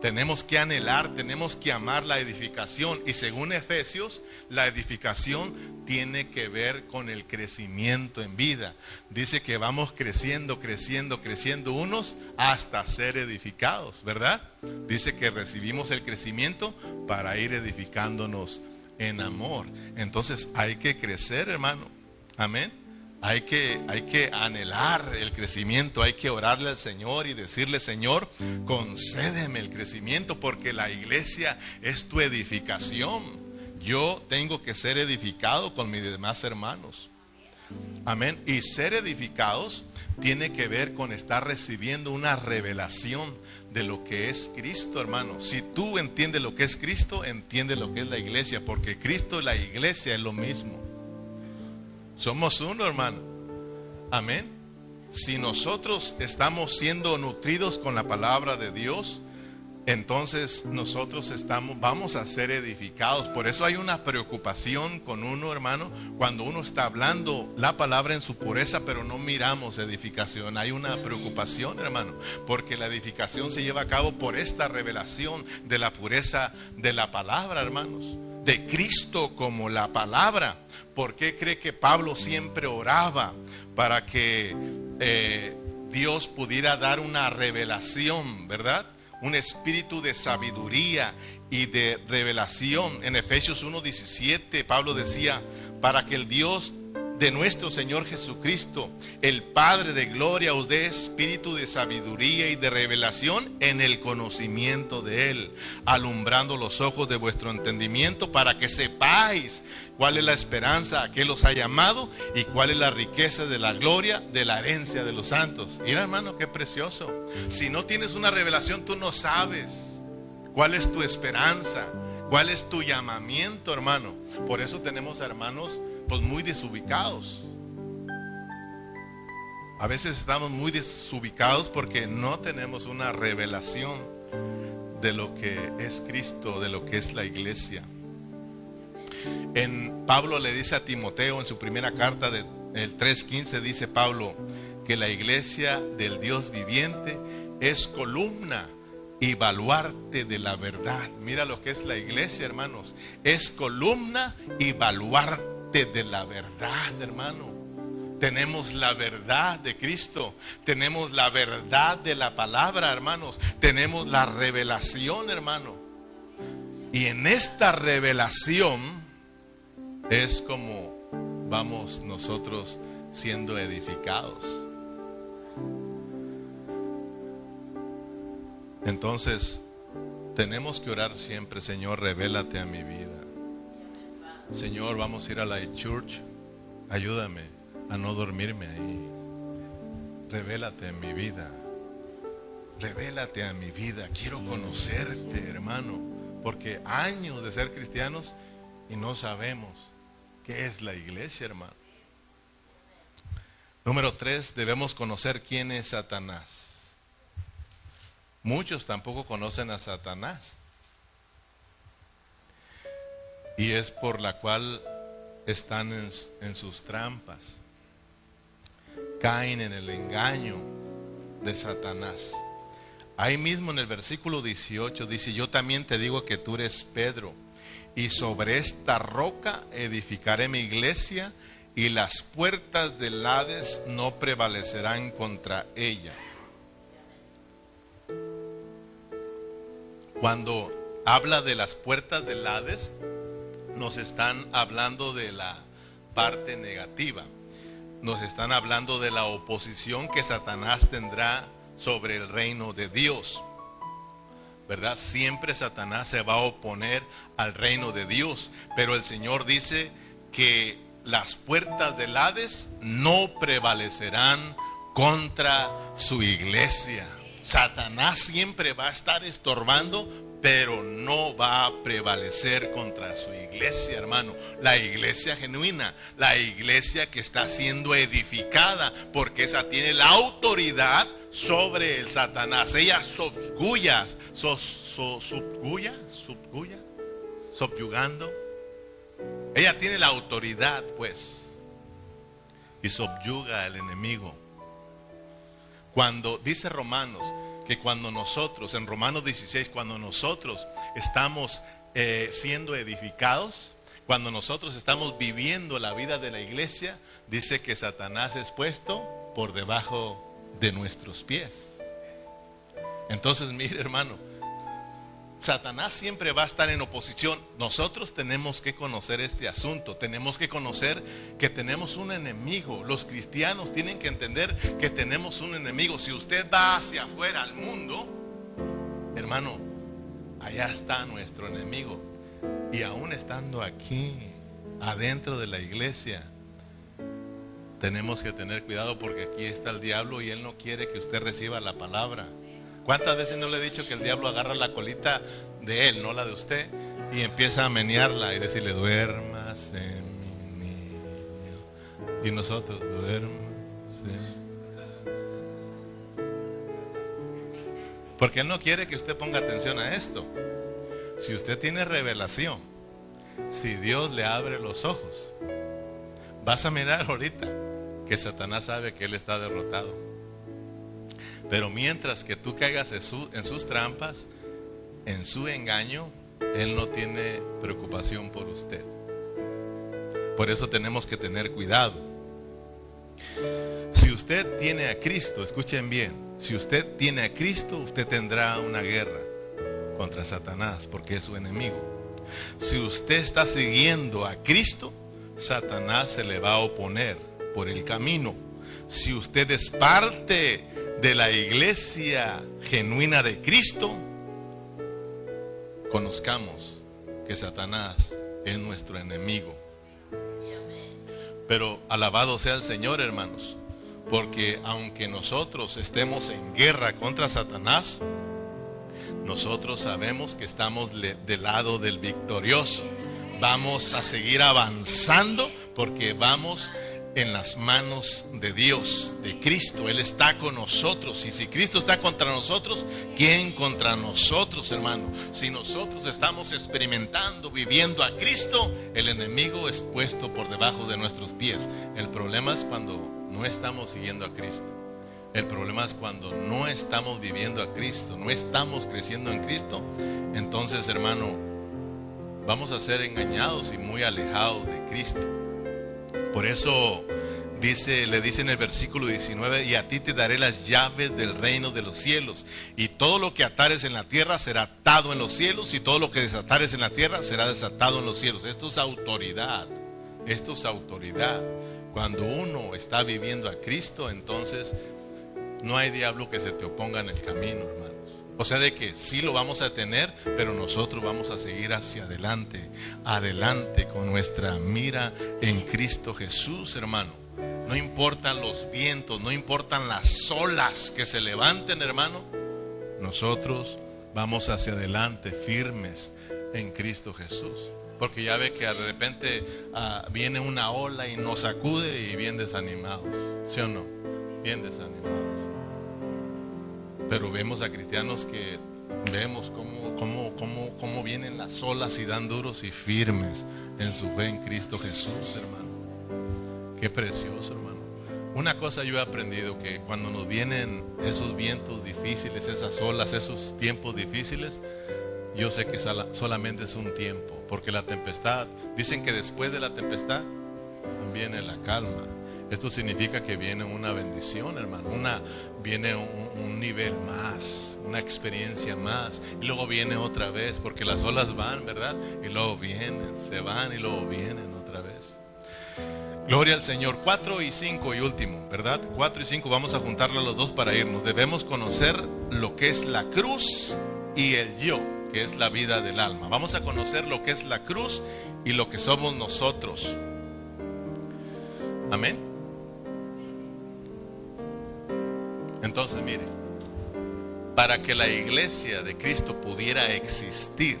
Tenemos que anhelar, tenemos que amar la edificación. Y según Efesios, la edificación tiene que ver con el crecimiento en vida. Dice que vamos creciendo, creciendo, creciendo unos hasta ser edificados, ¿verdad? Dice que recibimos el crecimiento para ir edificándonos en amor. Entonces hay que crecer, hermano. Amén. Hay que, hay que anhelar el crecimiento, hay que orarle al Señor y decirle, Señor, concédeme el crecimiento porque la iglesia es tu edificación. Yo tengo que ser edificado con mis demás hermanos. Amén. Y ser edificados tiene que ver con estar recibiendo una revelación de lo que es Cristo, hermano. Si tú entiendes lo que es Cristo, entiende lo que es la iglesia, porque Cristo y la iglesia es lo mismo. Somos uno, hermano. Amén. Si nosotros estamos siendo nutridos con la palabra de Dios, entonces nosotros estamos, vamos a ser edificados. Por eso hay una preocupación con uno, hermano, cuando uno está hablando la palabra en su pureza, pero no miramos edificación. Hay una preocupación, hermano, porque la edificación se lleva a cabo por esta revelación de la pureza de la palabra, hermanos, de Cristo como la palabra. ¿Por qué cree que Pablo siempre oraba para que eh, Dios pudiera dar una revelación, verdad? Un espíritu de sabiduría y de revelación. En Efesios 1:17 Pablo decía, para que el Dios de nuestro Señor Jesucristo, el Padre de gloria, os dé espíritu de sabiduría y de revelación en el conocimiento de Él, alumbrando los ojos de vuestro entendimiento para que sepáis cuál es la esperanza a que los ha llamado y cuál es la riqueza de la gloria de la herencia de los santos. Mira hermano, qué precioso. Si no tienes una revelación, tú no sabes cuál es tu esperanza, cuál es tu llamamiento, hermano. Por eso tenemos hermanos pues muy desubicados. A veces estamos muy desubicados porque no tenemos una revelación de lo que es Cristo, de lo que es la iglesia. En Pablo le dice a Timoteo en su primera carta del 3:15 dice Pablo que la iglesia del Dios viviente es columna y baluarte de la verdad. Mira lo que es la iglesia, hermanos. Es columna y baluarte de la verdad, hermano. Tenemos la verdad de Cristo, tenemos la verdad de la palabra, hermanos, tenemos la revelación, hermano. Y en esta revelación es como vamos nosotros siendo edificados. Entonces, tenemos que orar siempre, Señor, revélate a mi vida. Señor, vamos a ir a la church. Ayúdame a no dormirme ahí. Revélate en mi vida. Revélate a mi vida. Quiero conocerte, hermano. Porque años de ser cristianos y no sabemos ¿Qué es la iglesia, hermano? Número tres, debemos conocer quién es Satanás. Muchos tampoco conocen a Satanás. Y es por la cual están en, sus trampas. Caen en el engaño de Satanás. Ahí mismo en el versículo 18 dice, yo también te digo que tú eres Pedro y sobre esta roca edificaré mi iglesia y las puertas del Hades no prevalecerán contra ella. Cuando habla de las puertas del Hades, nos están hablando de la parte negativa. Nos están hablando de la oposición que Satanás tendrá sobre el reino de Dios. ¿verdad? Siempre Satanás se va a oponer al reino de Dios, pero el Señor dice que las puertas del Hades no prevalecerán contra su iglesia. Satanás siempre va a estar estorbando, pero no va a prevalecer contra su iglesia, hermano. La iglesia genuina, la iglesia que está siendo edificada, porque esa tiene la autoridad sobre el Satanás. Ella subguya, so, subguya, subguya, subyugando. Ella tiene la autoridad, pues, y subyuga al enemigo. Cuando dice Romanos que cuando nosotros, en Romanos 16, cuando nosotros estamos eh, siendo edificados, cuando nosotros estamos viviendo la vida de la iglesia, dice que Satanás es puesto por debajo de nuestros pies. Entonces, mire hermano, Satanás siempre va a estar en oposición. Nosotros tenemos que conocer este asunto, tenemos que conocer que tenemos un enemigo. Los cristianos tienen que entender que tenemos un enemigo. Si usted va hacia afuera al mundo, hermano, allá está nuestro enemigo. Y aún estando aquí, adentro de la iglesia, tenemos que tener cuidado porque aquí está el diablo y él no quiere que usted reciba la palabra. ¿Cuántas veces no le he dicho que el diablo agarra la colita de él, no la de usted, y empieza a menearla y decirle, duermas mi niño? Y nosotros, duermas Porque él no quiere que usted ponga atención a esto. Si usted tiene revelación, si Dios le abre los ojos, vas a mirar ahorita que Satanás sabe que él está derrotado. Pero mientras que tú caigas en, sus trampas, en su engaño, Él no tiene preocupación por usted. Por eso tenemos que tener cuidado. Si usted tiene a Cristo, escuchen bien, si usted tiene a Cristo, usted tendrá una guerra contra Satanás, porque es su enemigo. Si usted está siguiendo a Cristo, Satanás se le va a oponer por el camino. Si usted es parte de la iglesia genuina de Cristo, conozcamos que Satanás es nuestro enemigo. Pero alabado sea el Señor, hermanos, porque aunque nosotros estemos en guerra contra Satanás, nosotros sabemos que estamos del lado del victorioso. Vamos a seguir avanzando porque vamos en las manos de Dios, de Cristo. Él está con nosotros. Y si Cristo está contra nosotros, ¿quién contra nosotros, hermano? Si nosotros estamos experimentando, viviendo a Cristo, el enemigo es puesto por debajo de nuestros pies. El problema es cuando no estamos siguiendo a Cristo. El problema es cuando no estamos viviendo a Cristo, no estamos creciendo en Cristo. Entonces, hermano, vamos a ser engañados y muy alejados de Cristo. Por eso dice, le dice en el versículo 19, y a ti te daré las llaves del reino de los cielos, y todo lo que atares en la tierra será atado en los cielos, y todo lo que desatares en la tierra será desatado en los cielos. Esto es autoridad, esto es autoridad. Cuando uno está viviendo a Cristo, entonces no hay diablo que se te oponga en el camino, hermano. O sea, de que sí lo vamos a tener, pero nosotros vamos a seguir hacia adelante, adelante con nuestra mira en Cristo Jesús, hermano. No importan los vientos, no importan las olas que se levanten, hermano. Nosotros vamos hacia adelante firmes en Cristo Jesús. Porque ya ve que de repente ah, viene una ola y nos sacude y bien desanimados. ¿Sí o no? Bien desanimados. Pero vemos a cristianos que vemos cómo, cómo, cómo, cómo vienen las olas y dan duros y firmes en su fe en Cristo Jesús, hermano. Qué precioso, hermano. Una cosa yo he aprendido que cuando nos vienen esos vientos difíciles, esas olas, esos tiempos difíciles, yo sé que solamente es un tiempo, porque la tempestad, dicen que después de la tempestad viene la calma. Esto significa que viene una bendición, hermano. Una, viene un, nivel más, una experiencia más. Y luego viene otra vez, porque las olas van, ¿verdad? Y luego vienen, se van y luego vienen otra vez. Gloria al Señor. Cuatro y cinco y último, ¿verdad? Cuatro y cinco, vamos a juntarlo los dos para irnos. Debemos conocer lo que es la cruz y el yo, que es la vida del alma. Vamos a conocer lo que es la cruz y lo que somos nosotros. Amén. Entonces, mire, para que la iglesia de Cristo pudiera existir,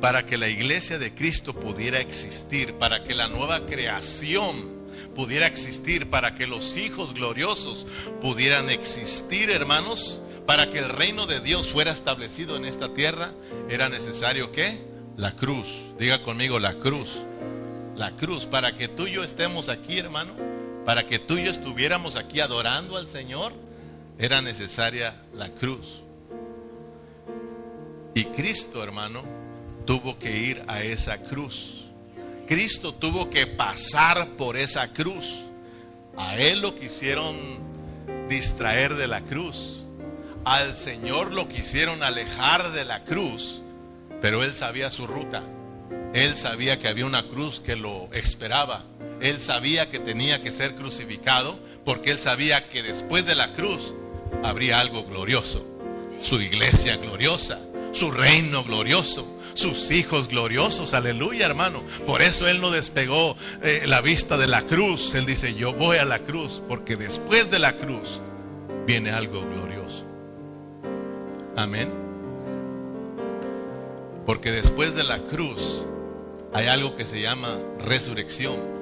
para que la iglesia de Cristo pudiera existir, para que la nueva creación pudiera existir, para que los hijos gloriosos pudieran existir, hermanos, para que el reino de Dios fuera establecido en esta tierra, era necesario que la cruz, diga conmigo la cruz, la cruz, para que tú y yo estemos aquí, hermano, para que tú y yo estuviéramos aquí adorando al Señor, era necesaria la cruz. Y Cristo, hermano, tuvo que ir a esa cruz. Cristo tuvo que pasar por esa cruz. A Él lo quisieron distraer de la cruz. Al Señor lo quisieron alejar de la cruz. Pero Él sabía su ruta. Él sabía que había una cruz que lo esperaba. Él sabía que tenía que ser crucificado porque Él sabía que después de la cruz habría algo glorioso. Su iglesia gloriosa, su reino glorioso, sus hijos gloriosos. Aleluya, hermano. Por eso Él no despegó eh, la vista de la cruz. Él dice, yo voy a la cruz porque después de la cruz viene algo glorioso. Amén. Porque después de la cruz hay algo que se llama resurrección.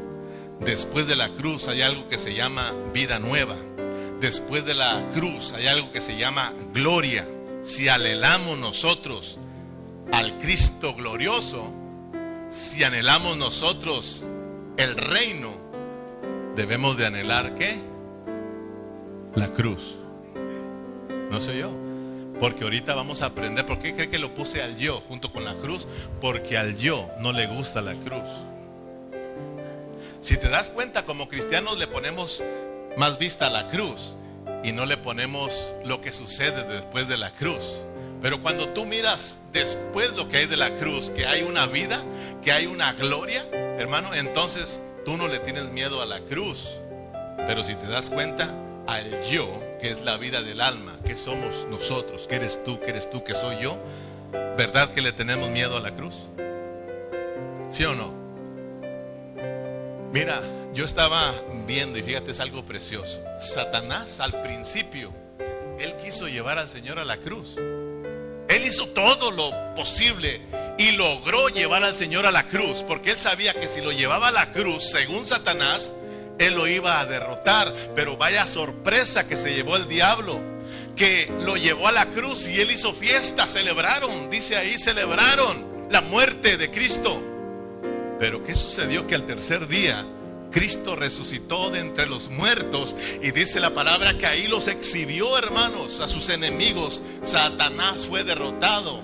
Después de la cruz hay algo que se llama vida nueva. Después de la cruz hay algo que se llama gloria. Si alelamos nosotros al Cristo glorioso, si anhelamos nosotros el reino, debemos de anhelar qué? La cruz. No soy yo. Porque ahorita vamos a aprender. ¿Por qué cree que lo puse al yo junto con la cruz? Porque al yo no le gusta la cruz. Si te das cuenta, como cristianos le ponemos más vista a la cruz y no le ponemos lo que sucede después de la cruz. Pero cuando tú miras después lo que hay de la cruz, que hay una vida, que hay una gloria, hermano, entonces tú no le tienes miedo a la cruz. Pero si te das cuenta, al yo, que es la vida del alma, que somos nosotros, que eres tú, que eres tú, que soy yo, ¿verdad que le tenemos miedo a la cruz? ¿Sí o no? Mira, yo estaba viendo y fíjate, es algo precioso. Satanás al principio, él quiso llevar al Señor a la cruz. Él hizo todo lo posible y logró llevar al Señor a la cruz, porque él sabía que si lo llevaba a la cruz, según Satanás, él lo iba a derrotar. Pero vaya sorpresa que se llevó el diablo, que lo llevó a la cruz y él hizo fiesta, celebraron, dice ahí, celebraron la muerte de Cristo. Pero ¿qué sucedió? Que al tercer día Cristo resucitó de entre los muertos y dice la palabra que ahí los exhibió, hermanos, a sus enemigos. Satanás fue derrotado.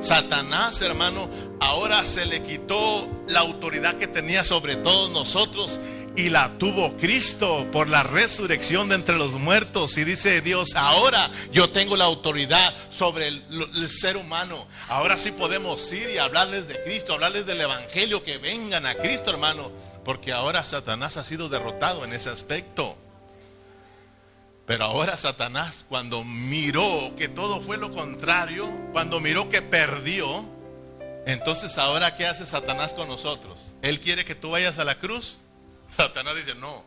Satanás, hermano, ahora se le quitó la autoridad que tenía sobre todos nosotros y la tuvo Cristo por la resurrección de entre los muertos. Y dice Dios, ahora yo tengo la autoridad sobre el, ser humano. Ahora sí podemos ir y hablarles de Cristo, hablarles del Evangelio, que vengan a Cristo, hermano. Porque ahora Satanás ha sido derrotado en ese aspecto. Pero ahora Satanás, cuando miró que todo fue lo contrario, cuando miró que perdió, entonces ahora ¿qué hace Satanás con nosotros? ¿Él quiere que tú vayas a la cruz? Satanás dice, no,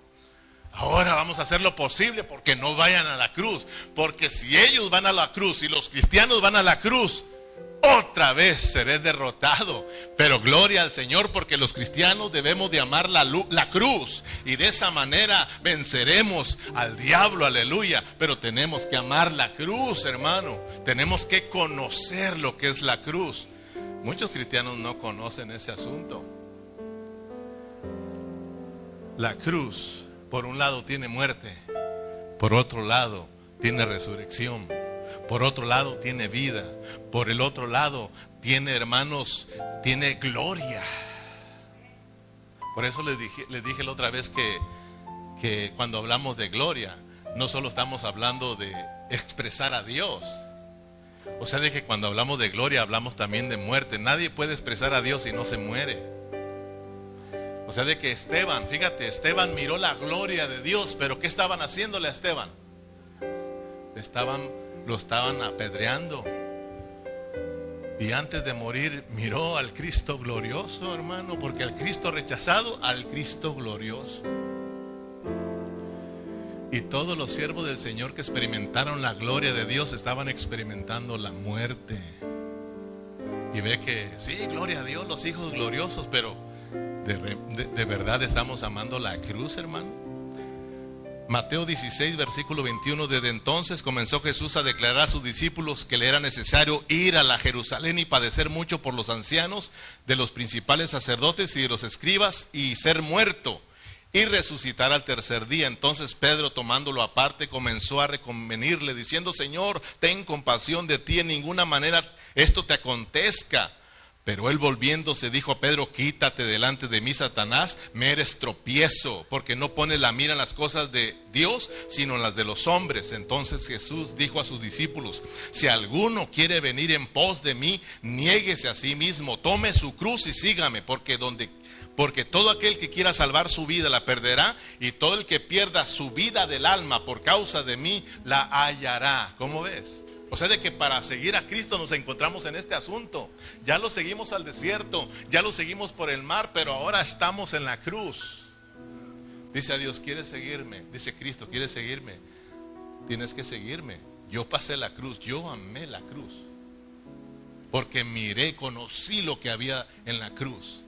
ahora vamos a hacer lo posible porque no vayan a la cruz. Porque si ellos van a la cruz y los cristianos van a la cruz, otra vez seré derrotado. Pero gloria al Señor porque los cristianos debemos de amar la, la, cruz y de esa manera venceremos al diablo, aleluya. Pero tenemos que amar la cruz, hermano. Tenemos que conocer lo que es la cruz. Muchos cristianos no conocen ese asunto. La cruz, por un lado, tiene muerte, por otro lado, tiene resurrección. Por otro lado tiene vida. Por el otro lado tiene hermanos, tiene gloria. Por eso les dije, les dije la otra vez que, que cuando hablamos de gloria, no solo estamos hablando de expresar a Dios. O sea, de que cuando hablamos de gloria hablamos también de muerte. Nadie puede expresar a Dios si no se muere. O sea, de que Esteban, fíjate, Esteban miró la gloria de Dios, pero ¿qué estaban haciéndole a Esteban? Estaban lo estaban apedreando. Y antes de morir miró al Cristo glorioso, hermano, porque al Cristo rechazado, al Cristo glorioso. Y todos los siervos del Señor que experimentaron la gloria de Dios estaban experimentando la muerte. Y ve que, sí, gloria a Dios, los hijos gloriosos, pero de, de, verdad estamos amando la cruz, hermano. Mateo 16, versículo 21, desde entonces comenzó Jesús a declarar a sus discípulos que le era necesario ir a la Jerusalén y padecer mucho por los ancianos de los principales sacerdotes y de los escribas y ser muerto y resucitar al tercer día. Entonces Pedro, tomándolo aparte, comenzó a reconvenirle, diciendo, Señor, ten compasión de ti, en ninguna manera esto te acontezca. Pero él volviéndose dijo a Pedro, quítate delante de mí, Satanás, me eres tropiezo, porque no pones la mira en las cosas de Dios, sino en las de los hombres. Entonces Jesús dijo a sus discípulos, si alguno quiere venir en pos de mí, niéguese a sí mismo, tome su cruz y sígame, porque donde porque todo aquel que quiera salvar su vida la perderá y todo el que pierda su vida del alma por causa de mí la hallará. ¿Cómo ves? O sea, de que para seguir a Cristo nos encontramos en este asunto. Ya lo seguimos al desierto, ya lo seguimos por el mar, pero ahora estamos en la cruz. Dice a Dios, ¿quieres seguirme? Dice Cristo, ¿quieres seguirme? Tienes que seguirme. Yo pasé la cruz, yo amé la cruz. Porque miré, conocí lo que había en la cruz.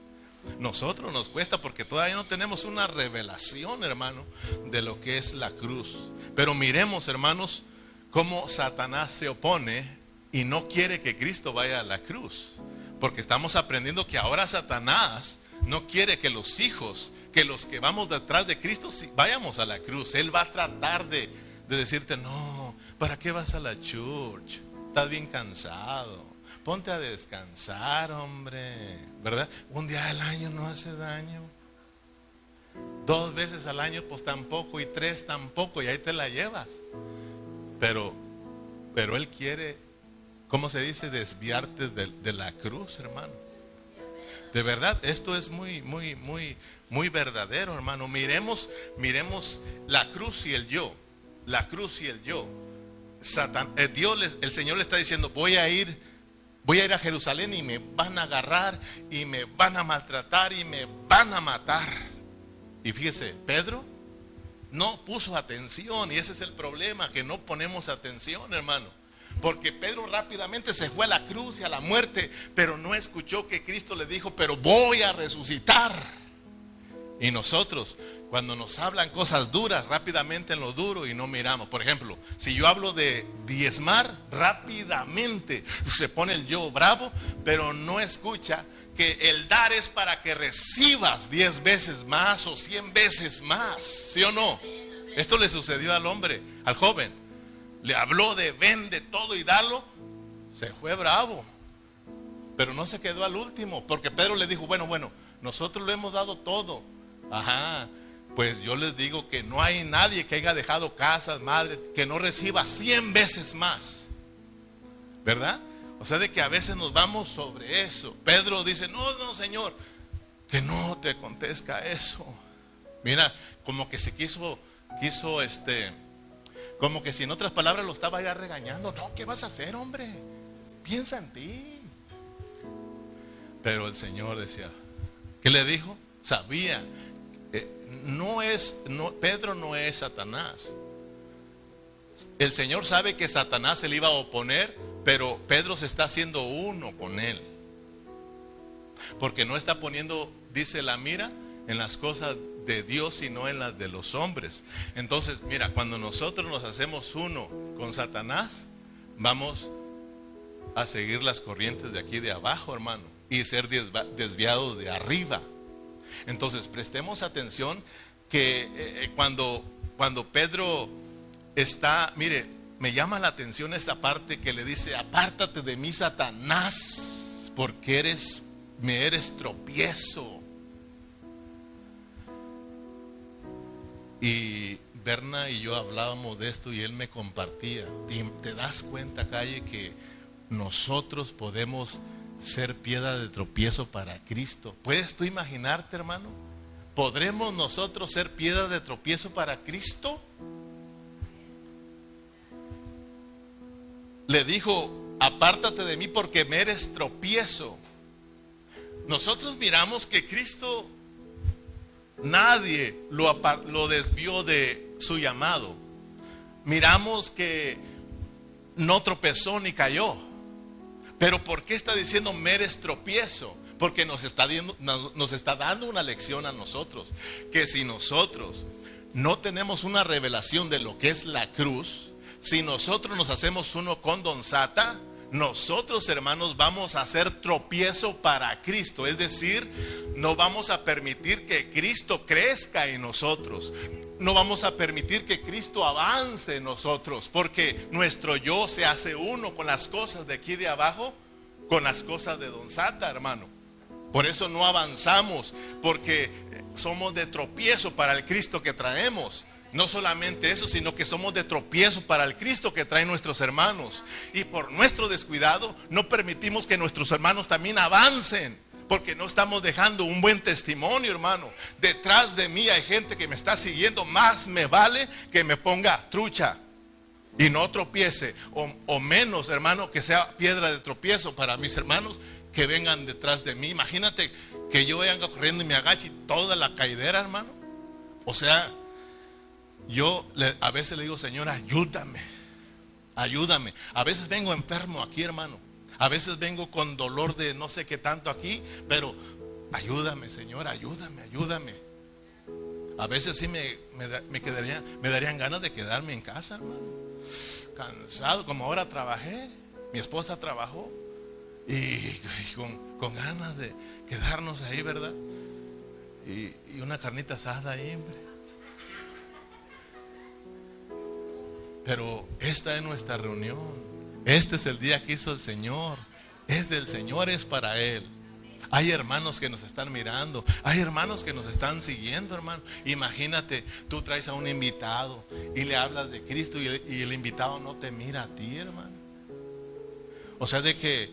Nosotros nos cuesta porque todavía no tenemos una revelación, hermano, de lo que es la cruz. Pero miremos, hermanos, cómo Satanás se opone y no quiere que Cristo vaya a la cruz. Porque estamos aprendiendo que ahora Satanás no quiere que los hijos, que los que vamos detrás de Cristo vayamos a la cruz. Él va a tratar de, de decirte, no, ¿para qué vas a la church? Estás bien cansado ponte a descansar, hombre, ¿verdad? Un día al año no hace daño. Dos veces al año, pues tampoco, y tres tampoco, y ahí te la llevas. Pero, pero Él quiere, ¿cómo se dice? Desviarte de, la cruz, hermano. De verdad, esto es muy, muy, muy, muy verdadero, hermano. Miremos, miremos la cruz y el yo. La cruz y el yo. Satan, el, eh, Dios, el Señor le está diciendo, voy a ir Voy a ir a Jerusalén y me van a agarrar y me van a maltratar y me van a matar. Y fíjese, Pedro no puso atención y ese es el problema, que no ponemos atención, hermano. Porque Pedro rápidamente se fue a la cruz y a la muerte, pero no escuchó que Cristo le dijo, pero voy a resucitar. Y nosotros cuando nos hablan cosas duras, rápidamente en lo duro y no miramos. Por ejemplo, si yo hablo de diezmar, rápidamente se pone el yo bravo, pero no escucha que el dar es para que recibas diez veces más o cien veces más. ¿Sí o no? Esto le sucedió al hombre, al joven. Le habló de vende todo y dalo. Se fue bravo. Pero no se quedó al último, porque Pedro le dijo, bueno, bueno, nosotros lo hemos dado todo. Ajá, pues yo les digo que no hay nadie que haya dejado casas, madre, que no reciba cien veces más. ¿Verdad? O sea, de que a veces nos vamos sobre eso. Pedro dice, no, no, Señor, que no te acontezca eso. Mira, como que se quiso, quiso, este, como que si en otras palabras lo estaba ya regañando. No, ¿qué vas a hacer, hombre? Piensa en ti. Pero el Señor decía, ¿qué le dijo? Sabía no es, no, Pedro no es Satanás. El Señor sabe que Satanás se le iba a oponer, pero Pedro se está haciendo uno con él. Porque no está poniendo, dice la mira, en las cosas de Dios, sino en las de los hombres. Entonces, mira, cuando nosotros nos hacemos uno con Satanás, vamos a seguir las corrientes de aquí de abajo, hermano, y ser desviados de arriba. Entonces, prestemos atención que eh, eh, cuando, cuando Pedro está, mire, me llama la atención esta parte que le dice, apártate de mí, Satanás, porque eres, me eres tropiezo. Y Berna y yo hablábamos de esto y él me compartía. ¿Te, das cuenta, Calle, que nosotros podemos ser piedra de tropiezo para Cristo. ¿Puedes tú imaginarte, hermano? ¿Podremos nosotros ser piedra de tropiezo para Cristo? Le dijo, apártate de mí porque me eres tropiezo. Nosotros miramos que Cristo, nadie lo, lo desvió de su llamado. Miramos que no tropezó ni cayó. Pero ¿por qué está diciendo meres tropiezo? Porque nos está, nos está dando una lección a nosotros. Que si nosotros no tenemos una revelación de lo que es la cruz, si nosotros nos hacemos uno con Don Sata, nosotros hermanos vamos a hacer tropiezo para Cristo. Es decir, no vamos a permitir que Cristo crezca en nosotros. No vamos a permitir que Cristo avance en nosotros. Porque nuestro yo se hace uno con las cosas de aquí de abajo, con las cosas de Don Sata, hermano. Por eso no avanzamos, porque somos de tropiezo para el Cristo que traemos. No solamente eso, sino que somos de tropiezo para el Cristo que traen nuestros hermanos. Y por nuestro descuidado no permitimos que nuestros hermanos también avancen. Porque no estamos dejando un buen testimonio, hermano. Detrás de mí hay gente que me está siguiendo. Más me vale que me ponga trucha y no tropiece. O, menos, hermano, que sea piedra de tropiezo para mis hermanos que vengan detrás de mí. Imagínate que yo venga corriendo y me agache y toda la caidera, hermano. O sea, yo a veces le digo, Señor, ayúdame, ayúdame. A veces vengo enfermo aquí, hermano. A veces vengo con dolor de no sé qué tanto aquí, pero ayúdame, Señor, ayúdame, ayúdame. A veces sí me, me, quedaría, me darían ganas de quedarme en casa, hermano. Cansado, como ahora trabajé, mi esposa trabajó y, con, con, ganas de quedarnos ahí, ¿verdad? Y, y una carnita asada ahí, hombre. Pero esta es nuestra reunión. Este es el día que hizo el Señor. Es del Señor, es para Él. Hay hermanos que nos están mirando, hay hermanos que nos están siguiendo, hermano. Imagínate, tú traes a un invitado y le hablas de Cristo y el, invitado no te mira a ti, hermano. O sea, de que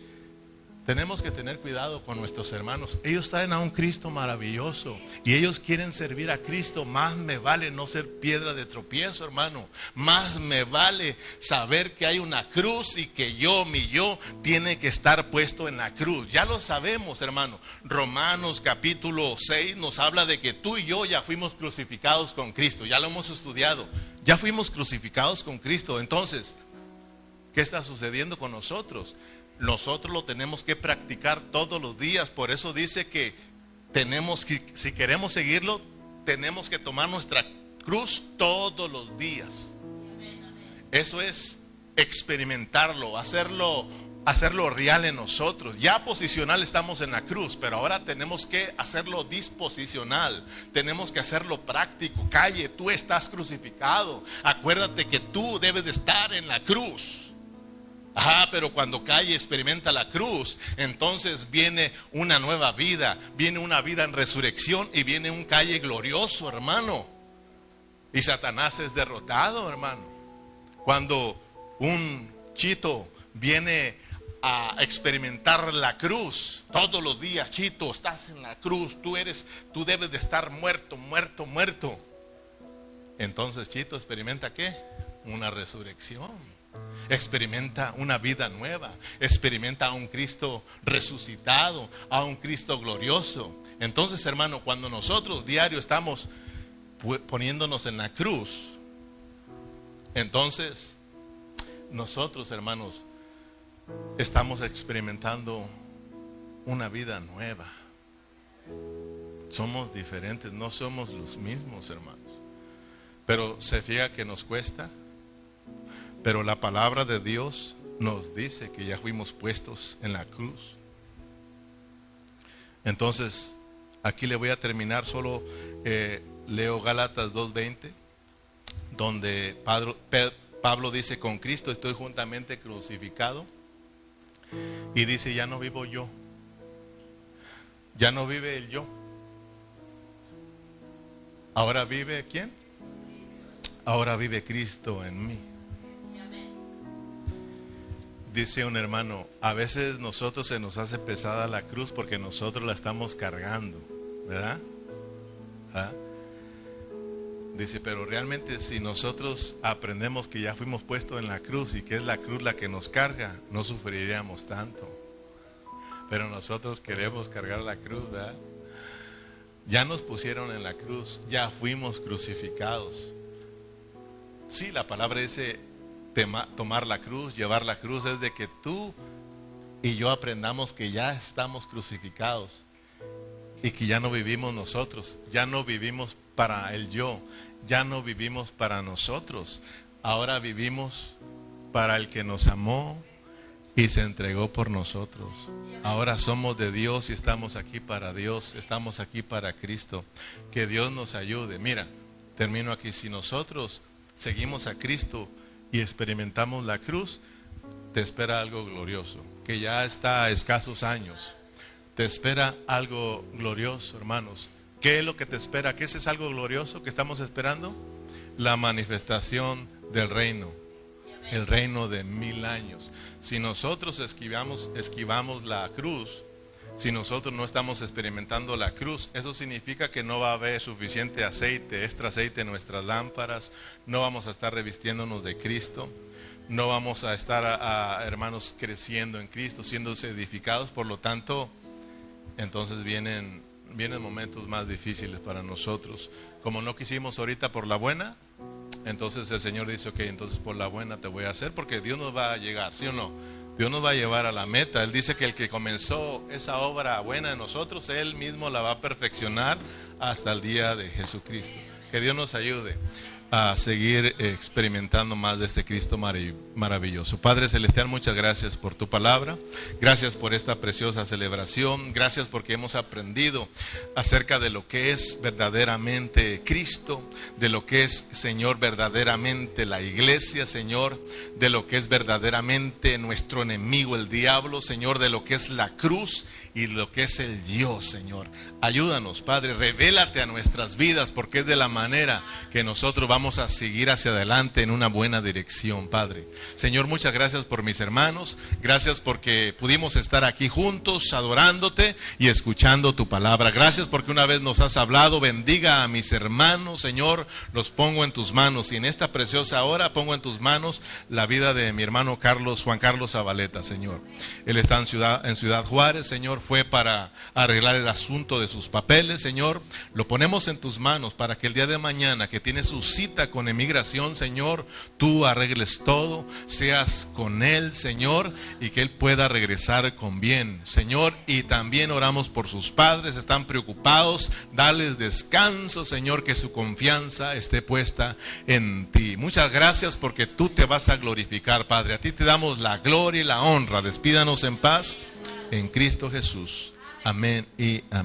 tenemos que tener cuidado con nuestros hermanos. Ellos traen a un Cristo maravilloso y ellos quieren servir a Cristo. Más me vale no ser piedra de tropiezo, hermano. Más me vale saber que hay una cruz y que yo, mi yo, tiene que estar puesto en la cruz. Ya lo sabemos, hermano. Romanos capítulo 6 nos habla de que tú y yo ya fuimos crucificados con Cristo. Ya lo hemos estudiado. Ya fuimos crucificados con Cristo. Entonces, ¿qué está sucediendo con nosotros? Nosotros lo tenemos que practicar todos los días. Por eso dice que tenemos que, si queremos seguirlo, tenemos que tomar nuestra cruz todos los días. Eso es experimentarlo, hacerlo, hacerlo real en nosotros. Ya posicional estamos en la cruz, pero ahora tenemos que hacerlo disposicional. Tenemos que hacerlo práctico. Calle, tú estás crucificado. Acuérdate que tú debes de estar en la cruz. Ah, pero cuando cae y experimenta la cruz, entonces viene una nueva vida, viene una vida en resurrección y viene un calle glorioso, hermano. Y Satanás es derrotado, hermano. Cuando un chito viene a experimentar la cruz todos los días, chito, estás en la cruz, tú eres, tú debes de estar muerto, muerto, muerto. Entonces, chito, experimenta qué? Una resurrección experimenta una vida nueva, experimenta a un Cristo resucitado, a un Cristo glorioso. Entonces, hermano, cuando nosotros diario estamos poniéndonos en la cruz, entonces nosotros, hermanos, estamos experimentando una vida nueva. Somos diferentes, no somos los mismos, hermanos. Pero se fija que nos cuesta. Pero la palabra de Dios nos dice que ya fuimos puestos en la cruz. Entonces, aquí le voy a terminar, solo eh, leo Gálatas 2.20, donde Pablo dice, con Cristo estoy juntamente crucificado. Y dice, ya no vivo yo, ya no vive el yo. Ahora vive quién? Ahora vive Cristo en mí. Dice un hermano, a veces nosotros se nos hace pesada la cruz porque nosotros la estamos cargando, ¿verdad? ¿Ah? Dice, pero realmente si nosotros aprendemos que ya fuimos puestos en la cruz y que es la cruz la que nos carga, no sufriríamos tanto. Pero nosotros queremos cargar la cruz, ¿verdad? Ya nos pusieron en la cruz, ya fuimos crucificados. Sí, la palabra dice, tomar la cruz, llevar la cruz, es de que tú y yo aprendamos que ya estamos crucificados y que ya no vivimos nosotros, ya no vivimos para el yo, ya no vivimos para nosotros, ahora vivimos para el que nos amó y se entregó por nosotros. Ahora somos de Dios y estamos aquí para Dios, estamos aquí para Cristo. Que Dios nos ayude. Mira, termino aquí. Si nosotros seguimos a Cristo y experimentamos la cruz, te espera algo glorioso, que ya está a escasos años. Te espera algo glorioso, hermanos. ¿Qué es lo que te espera? ¿Qué es algo glorioso que estamos esperando? La manifestación del reino el reino de mil años. Si nosotros esquivamos, esquivamos la cruz, si nosotros no estamos experimentando la cruz, eso significa que no va a haber suficiente aceite, extra aceite en nuestras lámparas, no vamos a estar revistiéndonos de Cristo, no vamos a estar, a, hermanos, creciendo en Cristo, siendo edificados, por lo tanto, entonces vienen, vienen momentos más difíciles para nosotros. Como no quisimos ahorita por la buena, entonces el Señor dice, ok, entonces por la buena te voy a hacer porque Dios nos va a llegar, ¿sí o no? Dios nos va a llevar a la meta. Él dice que el que comenzó esa obra buena en nosotros, Él mismo la va a perfeccionar hasta el día de Jesucristo. Que Dios nos ayude a seguir experimentando más de este Cristo maravilloso. Padre Celestial, muchas gracias por tu palabra, gracias por esta preciosa celebración, gracias porque hemos aprendido acerca de lo que es verdaderamente Cristo, de lo que es, Señor, verdaderamente la iglesia, Señor, de lo que es verdaderamente nuestro enemigo, el diablo, Señor, de lo que es la cruz y lo que es el Dios, Señor. Ayúdanos, Padre, revélate a nuestras vidas porque es de la manera que nosotros vamos a seguir hacia adelante en una buena dirección, Padre. Señor, muchas gracias por mis hermanos, gracias porque pudimos estar aquí juntos adorándote y escuchando tu palabra. Gracias porque una vez nos has hablado, bendiga a mis hermanos, Señor, los pongo en tus manos y en esta preciosa hora pongo en tus manos la vida de mi hermano Carlos, Juan Carlos Zabaleta, Señor. Él está en Ciudad, en Ciudad Juárez, Señor fue para arreglar el asunto de sus papeles, Señor. Lo ponemos en tus manos para que el día de mañana que tiene su con emigración, Señor, tú arregles todo, seas con él, Señor, y que él pueda regresar con bien, Señor. Y también oramos por sus padres, están preocupados, dales descanso, Señor, que su confianza esté puesta en ti. Muchas gracias porque tú te vas a glorificar, Padre. A ti te damos la gloria y la honra. Despídanos en paz en Cristo Jesús. Amén y amén.